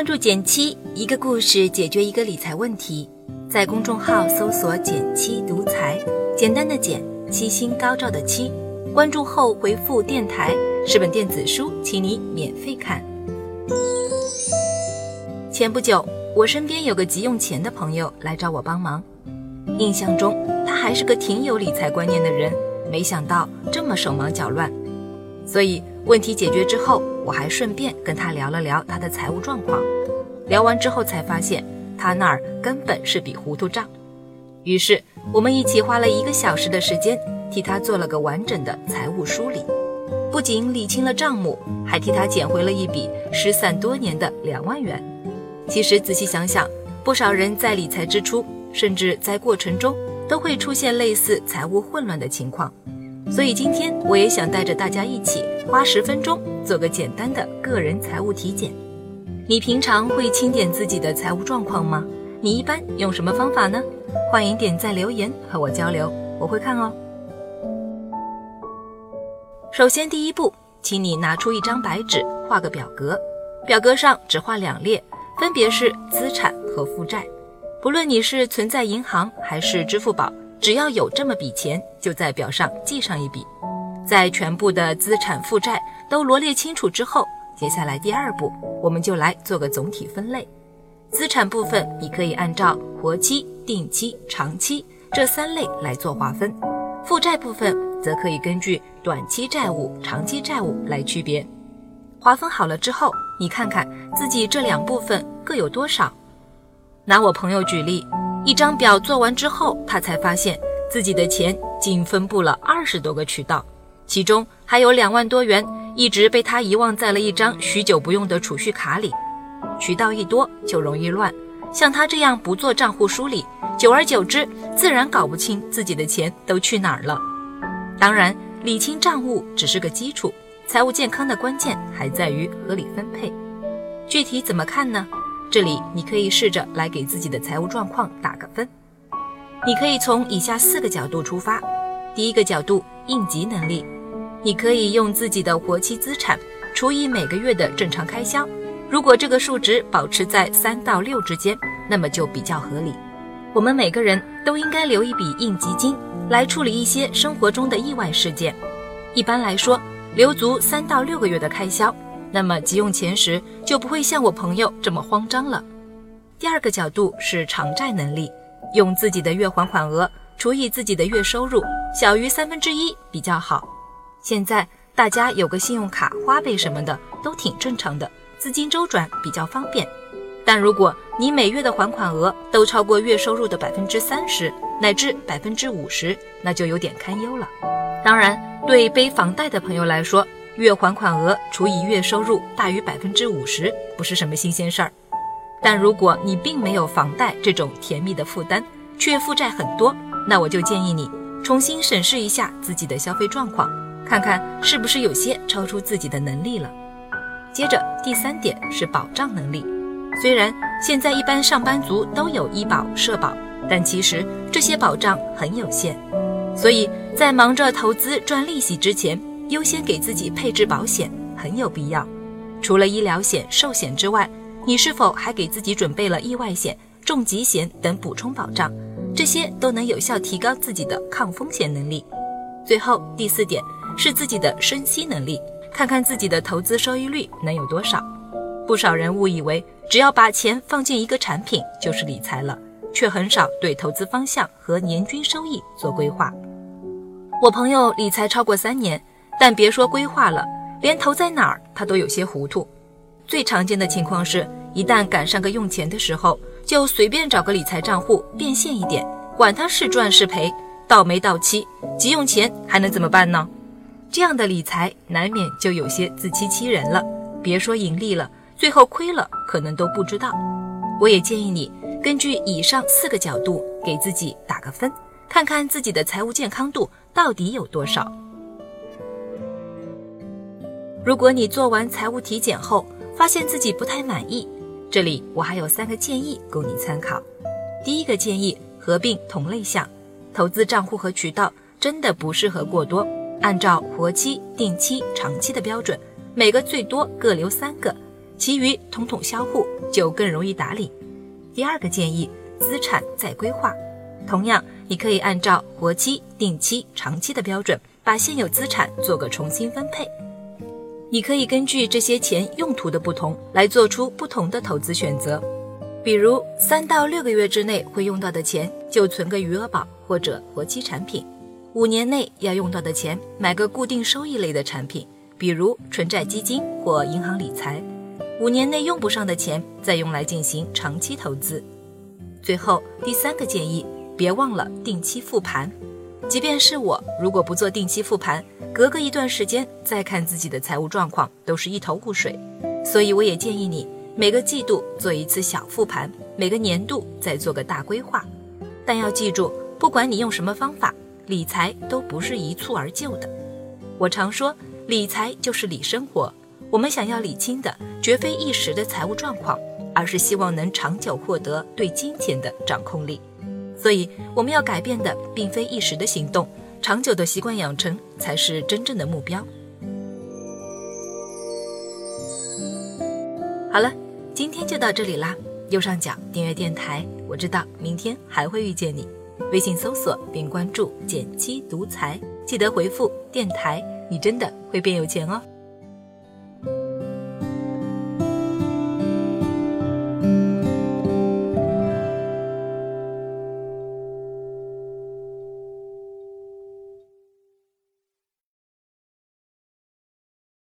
关注减七，一个故事解决一个理财问题。在公众号搜索“减七独裁，简单的减，七星高照的七。关注后回复“电台”，是本电子书，请你免费看。前不久，我身边有个急用钱的朋友来找我帮忙。印象中，他还是个挺有理财观念的人，没想到这么手忙脚乱。所以问题解决之后，我还顺便跟他聊了聊他的财务状况。聊完之后才发现，他那儿根本是笔糊涂账。于是我们一起花了一个小时的时间，替他做了个完整的财务梳理，不仅理清了账目，还替他捡回了一笔失散多年的两万元。其实仔细想想，不少人在理财之初，甚至在过程中，都会出现类似财务混乱的情况。所以今天我也想带着大家一起花十分钟做个简单的个人财务体检。你平常会清点自己的财务状况吗？你一般用什么方法呢？欢迎点赞留言和我交流，我会看哦。首先第一步，请你拿出一张白纸，画个表格，表格上只画两列，分别是资产和负债。不论你是存在银行还是支付宝。只要有这么笔钱，就在表上记上一笔。在全部的资产负债都罗列清楚之后，接下来第二步，我们就来做个总体分类。资产部分，你可以按照活期、定期、长期这三类来做划分；负债部分，则可以根据短期债务、长期债务来区别。划分好了之后，你看看自己这两部分各有多少。拿我朋友举例。一张表做完之后，他才发现自己的钱竟分布了二十多个渠道，其中还有两万多元一直被他遗忘在了一张许久不用的储蓄卡里。渠道一多就容易乱，像他这样不做账户梳理，久而久之自然搞不清自己的钱都去哪儿了。当然，理清账务只是个基础，财务健康的关键还在于合理分配。具体怎么看呢？这里你可以试着来给自己的财务状况打个分。你可以从以下四个角度出发。第一个角度，应急能力。你可以用自己的活期资产除以每个月的正常开销，如果这个数值保持在三到六之间，那么就比较合理。我们每个人都应该留一笔应急金来处理一些生活中的意外事件。一般来说，留足三到六个月的开销。那么急用钱时就不会像我朋友这么慌张了。第二个角度是偿债能力，用自己的月还款额除以自己的月收入，小于三分之一比较好。现在大家有个信用卡、花呗什么的都挺正常的，资金周转比较方便。但如果你每月的还款额都超过月收入的百分之三十乃至百分之五十，那就有点堪忧了。当然，对背房贷的朋友来说，月还款额除以月收入大于百分之五十，不是什么新鲜事儿。但如果你并没有房贷这种甜蜜的负担，却负债很多，那我就建议你重新审视一下自己的消费状况，看看是不是有些超出自己的能力了。接着第三点是保障能力。虽然现在一般上班族都有医保、社保，但其实这些保障很有限，所以在忙着投资赚利息之前。优先给自己配置保险很有必要。除了医疗险、寿险之外，你是否还给自己准备了意外险、重疾险等补充保障？这些都能有效提高自己的抗风险能力。最后第四点是自己的生息能力，看看自己的投资收益率能有多少。不少人误以为只要把钱放进一个产品就是理财了，却很少对投资方向和年均收益做规划。我朋友理财超过三年。但别说规划了，连投在哪儿他都有些糊涂。最常见的情况是，一旦赶上个用钱的时候，就随便找个理财账户变现一点，管他是赚是赔，到没到期，急用钱还能怎么办呢？这样的理财难免就有些自欺欺人了。别说盈利了，最后亏了可能都不知道。我也建议你根据以上四个角度给自己打个分，看看自己的财务健康度到底有多少。如果你做完财务体检后发现自己不太满意，这里我还有三个建议供你参考。第一个建议，合并同类项，投资账户和渠道真的不适合过多，按照活期、定期、长期的标准，每个最多各留三个，其余统统销户，就更容易打理。第二个建议，资产再规划。同样，你可以按照活期、定期、长期的标准，把现有资产做个重新分配。你可以根据这些钱用途的不同，来做出不同的投资选择。比如，三到六个月之内会用到的钱，就存个余额宝或者活期产品；五年内要用到的钱，买个固定收益类的产品，比如纯债基金或银行理财；五年内用不上的钱，再用来进行长期投资。最后，第三个建议。别忘了定期复盘，即便是我，如果不做定期复盘，隔个一段时间再看自己的财务状况，都是一头雾水。所以我也建议你每个季度做一次小复盘，每个年度再做个大规划。但要记住，不管你用什么方法，理财都不是一蹴而就的。我常说，理财就是理生活。我们想要理清的，绝非一时的财务状况，而是希望能长久获得对金钱的掌控力。所以，我们要改变的并非一时的行动，长久的习惯养成才是真正的目标。好了，今天就到这里啦。右上角订阅电台，我知道明天还会遇见你。微信搜索并关注“减七独裁，记得回复“电台”，你真的会变有钱哦。